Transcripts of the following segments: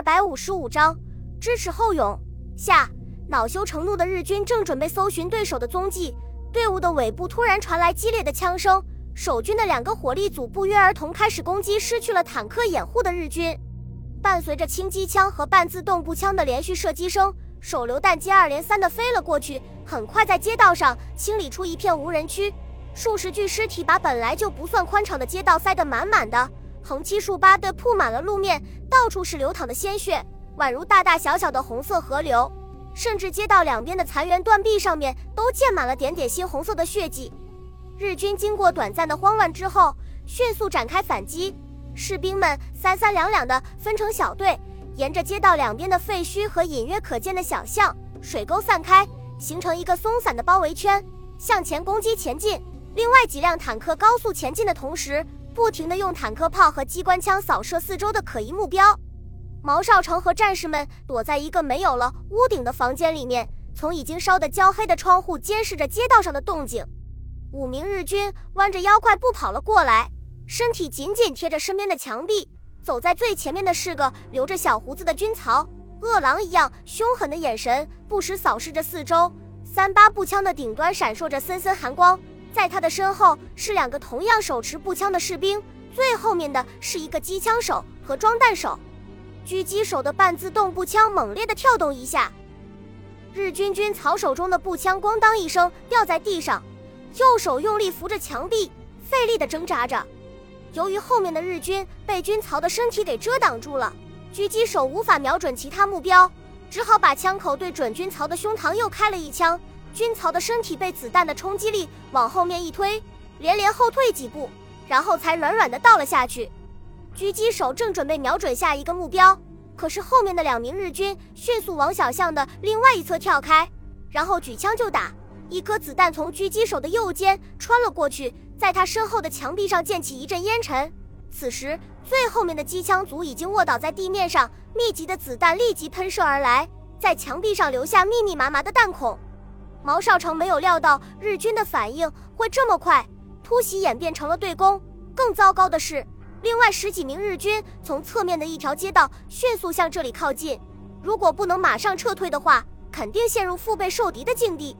二百五十五章支持后勇。下，恼羞成怒的日军正准备搜寻对手的踪迹，队伍的尾部突然传来激烈的枪声，守军的两个火力组不约而同开始攻击失去了坦克掩护的日军。伴随着轻机枪和半自动步枪的连续射击声，手榴弹接二连三的飞了过去，很快在街道上清理出一片无人区。数十具尸体把本来就不算宽敞的街道塞得满满的，横七竖八地铺满了路面，到处是流淌的鲜血，宛如大大小小的红色河流。甚至街道两边的残垣断壁上面都溅满了点点猩红色的血迹。日军经过短暂的慌乱之后，迅速展开反击。士兵们三三两两地分成小队，沿着街道两边的废墟和隐约可见的小巷、水沟散开，形成一个松散的包围圈，向前攻击前进。另外几辆坦克高速前进的同时，不停地用坦克炮和机关枪扫射四周的可疑目标。毛少成和战士们躲在一个没有了屋顶的房间里面，从已经烧得焦黑的窗户监视着街道上的动静。五名日军弯着腰快步跑了过来，身体紧紧贴着身边的墙壁。走在最前面的是个留着小胡子的军曹，饿狼一样凶狠的眼神不时扫视着四周。三八步枪的顶端闪烁着森森寒光。在他的身后是两个同样手持步枪的士兵，最后面的是一个机枪手和装弹手。狙击手的半自动步枪猛烈地跳动一下，日军军曹手中的步枪咣当一声掉在地上，右手用力扶着墙壁，费力地挣扎着。由于后面的日军被军曹的身体给遮挡住了，狙击手无法瞄准其他目标，只好把枪口对准军曹的胸膛又开了一枪。军曹的身体被子弹的冲击力往后面一推，连连后退几步，然后才软软的倒了下去。狙击手正准备瞄准下一个目标，可是后面的两名日军迅速往小巷的另外一侧跳开，然后举枪就打。一颗子弹从狙击手的右肩穿了过去，在他身后的墙壁上溅起一阵烟尘。此时，最后面的机枪组已经卧倒在地面上，密集的子弹立即喷射而来，在墙壁上留下密密麻麻的弹孔。毛少成没有料到日军的反应会这么快，突袭演变成了对攻。更糟糕的是，另外十几名日军从侧面的一条街道迅速向这里靠近。如果不能马上撤退的话，肯定陷入腹背受敌的境地。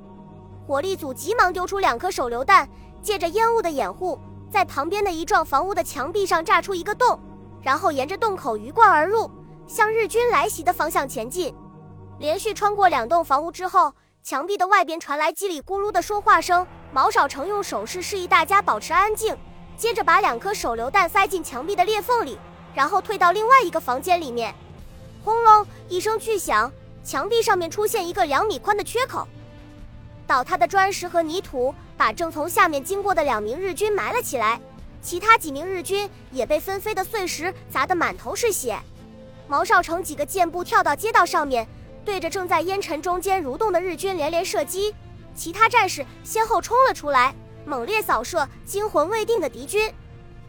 火力组急忙丢出两颗手榴弹，借着烟雾的掩护，在旁边的一幢房屋的墙壁上炸出一个洞，然后沿着洞口鱼贯而入，向日军来袭的方向前进。连续穿过两栋房屋之后。墙壁的外边传来叽里咕噜的说话声，毛少成用手势示意大家保持安静，接着把两颗手榴弹塞进墙壁的裂缝里，然后退到另外一个房间里面。轰隆一声巨响，墙壁上面出现一个两米宽的缺口，倒塌的砖石和泥土把正从下面经过的两名日军埋了起来，其他几名日军也被纷飞的碎石砸得满头是血。毛少成几个箭步跳到街道上面。对着正在烟尘中间蠕动的日军连连射击，其他战士先后冲了出来，猛烈扫射惊魂未定的敌军。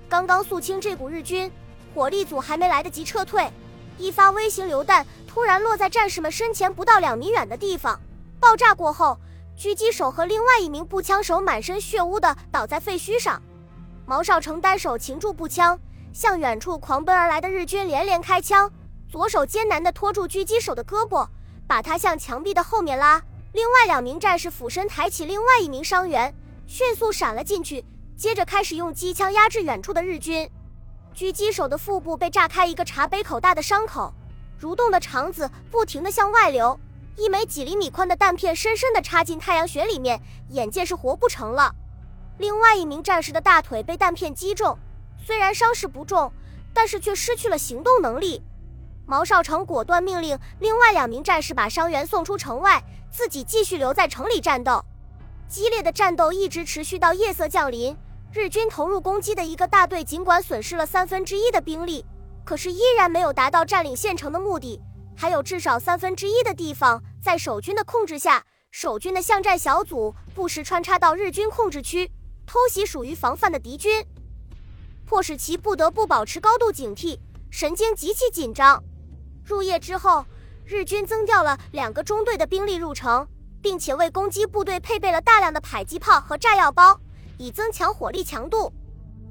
刚刚肃清这股日军，火力组还没来得及撤退，一发微型榴弹突然落在战士们身前不到两米远的地方。爆炸过后，狙击手和另外一名步枪手满身血污的倒在废墟上。毛少成单手擒住步枪，向远处狂奔而来的日军连连开枪，左手艰难地拖住狙击手的胳膊。把他向墙壁的后面拉，另外两名战士俯身抬起另外一名伤员，迅速闪了进去，接着开始用机枪压制远处的日军。狙击手的腹部被炸开一个茶杯口大的伤口，蠕动的肠子不停地向外流，一枚几厘米宽的弹片深深地插进太阳穴里面，眼见是活不成了。另外一名战士的大腿被弹片击中，虽然伤势不重，但是却失去了行动能力。毛少成果断命令另外两名战士把伤员送出城外，自己继续留在城里战斗。激烈的战斗一直持续到夜色降临。日军投入攻击的一个大队尽管损失了三分之一的兵力，可是依然没有达到占领县城的目的。还有至少三分之一的地方在守军的控制下，守军的巷战小组不时穿插到日军控制区，偷袭属于防范的敌军，迫使其不得不保持高度警惕，神经极其紧张。入夜之后，日军增调了两个中队的兵力入城，并且为攻击部队配备了大量的迫击炮和炸药包，以增强火力强度。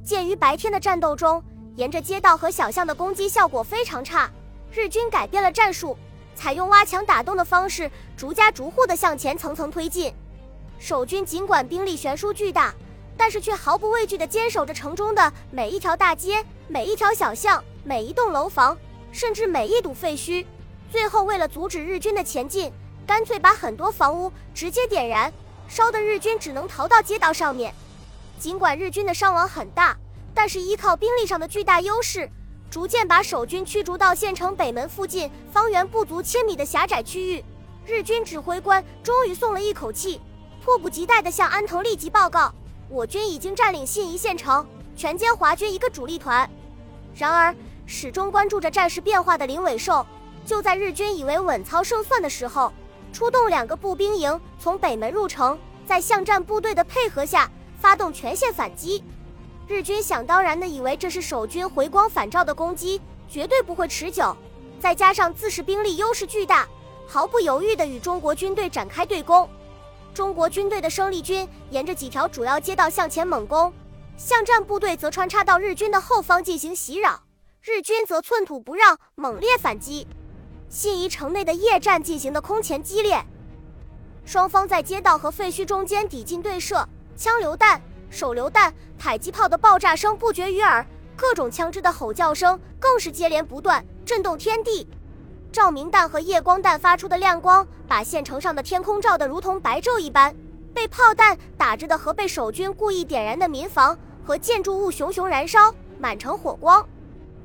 鉴于白天的战斗中，沿着街道和小巷的攻击效果非常差，日军改变了战术，采用挖墙打洞的方式，逐家逐户的向前层层推进。守军尽管兵力悬殊巨大，但是却毫不畏惧地坚守着城中的每一条大街、每一条小巷、每一栋楼房，甚至每一堵废墟。最后，为了阻止日军的前进，干脆把很多房屋直接点燃，烧得日军只能逃到街道上面。尽管日军的伤亡很大，但是依靠兵力上的巨大优势，逐渐把守军驱逐到县城北门附近方圆不足千米的狭窄区域。日军指挥官终于松了一口气，迫不及待地向安藤立即报告：我军已经占领信宜县城，全歼华军一个主力团。然而，始终关注着战事变化的林伟寿，就在日军以为稳操胜算的时候，出动两个步兵营从北门入城，在巷战部队的配合下。发动全线反击，日军想当然的以为这是守军回光返照的攻击，绝对不会持久。再加上自恃兵力优势巨大，毫不犹豫地与中国军队展开对攻。中国军队的生力军沿着几条主要街道向前猛攻，巷战部队则穿插到日军的后方进行袭扰，日军则寸土不让，猛烈反击。信宜城内的夜战进行的空前激烈，双方在街道和废墟中间抵近对射。枪榴弹、手榴弹、迫击炮的爆炸声不绝于耳，各种枪支的吼叫声更是接连不断，震动天地。照明弹和夜光弹发出的亮光，把县城上的天空照得如同白昼一般。被炮弹打着的和被守军故意点燃的民房和建筑物熊熊燃烧，满城火光。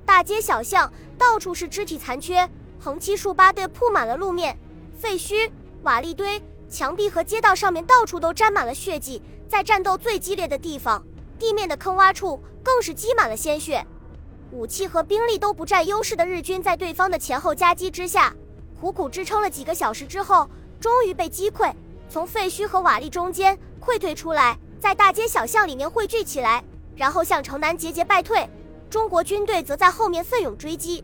大街小巷到处是肢体残缺，横七竖八地铺满了路面，废墟、瓦砾堆、墙壁和街道上面到处都沾满了血迹。在战斗最激烈的地方，地面的坑洼处更是积满了鲜血。武器和兵力都不占优势的日军，在对方的前后夹击之下，苦苦支撑了几个小时之后，终于被击溃，从废墟和瓦砾中间溃退出来，在大街小巷里面汇聚起来，然后向城南节节败退。中国军队则在后面奋勇追击。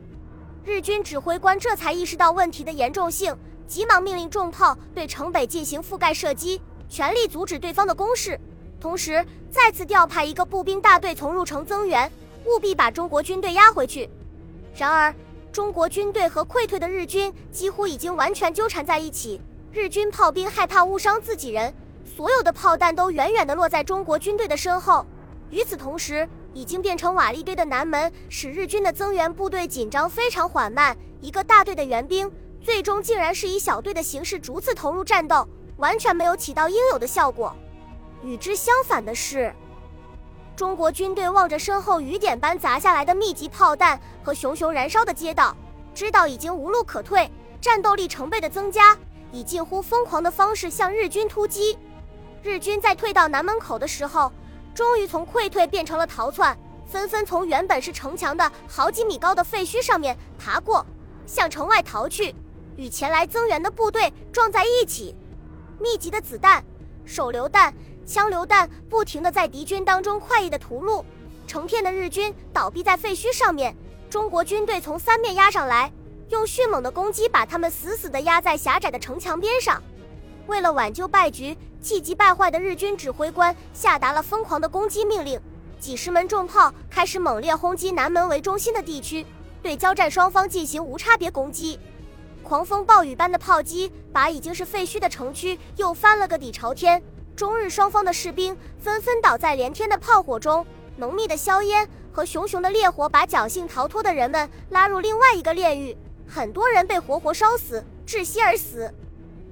日军指挥官这才意识到问题的严重性，急忙命令重炮对城北进行覆盖射击。全力阻止对方的攻势，同时再次调派一个步兵大队从入城增援，务必把中国军队压回去。然而，中国军队和溃退的日军几乎已经完全纠缠在一起。日军炮兵害怕误伤自己人，所有的炮弹都远远地落在中国军队的身后。与此同时，已经变成瓦砾堆的南门使日军的增援部队紧张非常缓慢。一个大队的援兵，最终竟然是以小队的形式逐次投入战斗。完全没有起到应有的效果。与之相反的是，中国军队望着身后雨点般砸下来的密集炮弹和熊熊燃烧的街道，知道已经无路可退，战斗力成倍的增加，以近乎疯狂的方式向日军突击。日军在退到南门口的时候，终于从溃退变成了逃窜，纷纷从原本是城墙的好几米高的废墟上面爬过，向城外逃去，与前来增援的部队撞在一起。密集的子弹、手榴弹、枪榴弹不停地在敌军当中快意的屠戮，成片的日军倒闭在废墟上面。中国军队从三面压上来，用迅猛的攻击把他们死死地压在狭窄的城墙边上。为了挽救败局，气急败坏的日军指挥官下达了疯狂的攻击命令，几十门重炮开始猛烈轰击南门为中心的地区，对交战双方进行无差别攻击。狂风暴雨般的炮击，把已经是废墟的城区又翻了个底朝天。中日双方的士兵纷纷倒在连天的炮火中，浓密的硝烟和熊熊的烈火把侥幸逃脱的人们拉入另外一个炼狱，很多人被活活烧死，窒息而死。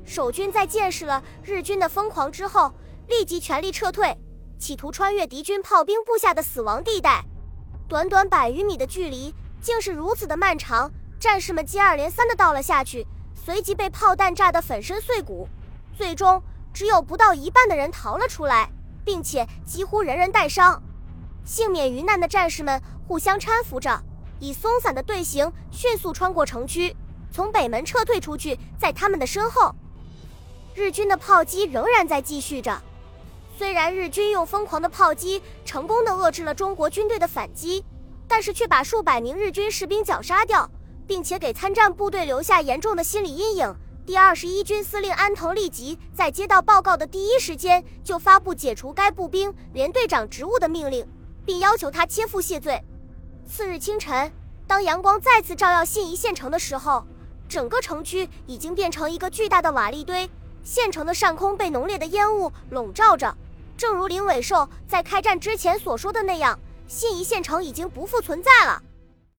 守军在见识了日军的疯狂之后，立即全力撤退，企图穿越敌军炮兵布下的死亡地带。短短百余米的距离，竟是如此的漫长。战士们接二连三地倒了下去，随即被炮弹炸得粉身碎骨。最终，只有不到一半的人逃了出来，并且几乎人人带伤。幸免于难的战士们互相搀扶着，以松散的队形迅速穿过城区，从北门撤退出去。在他们的身后，日军的炮击仍然在继续着。虽然日军用疯狂的炮击成功的遏制了中国军队的反击，但是却把数百名日军士兵绞杀掉。并且给参战部队留下严重的心理阴影。第二十一军司令安藤立即在接到报告的第一时间就发布解除该步兵连队长职务的命令，并要求他切腹谢罪。次日清晨，当阳光再次照耀信宜县城的时候，整个城区已经变成一个巨大的瓦砾堆，县城的上空被浓烈的烟雾笼罩着。正如林伟寿在开战之前所说的那样，信宜县城已经不复存在了。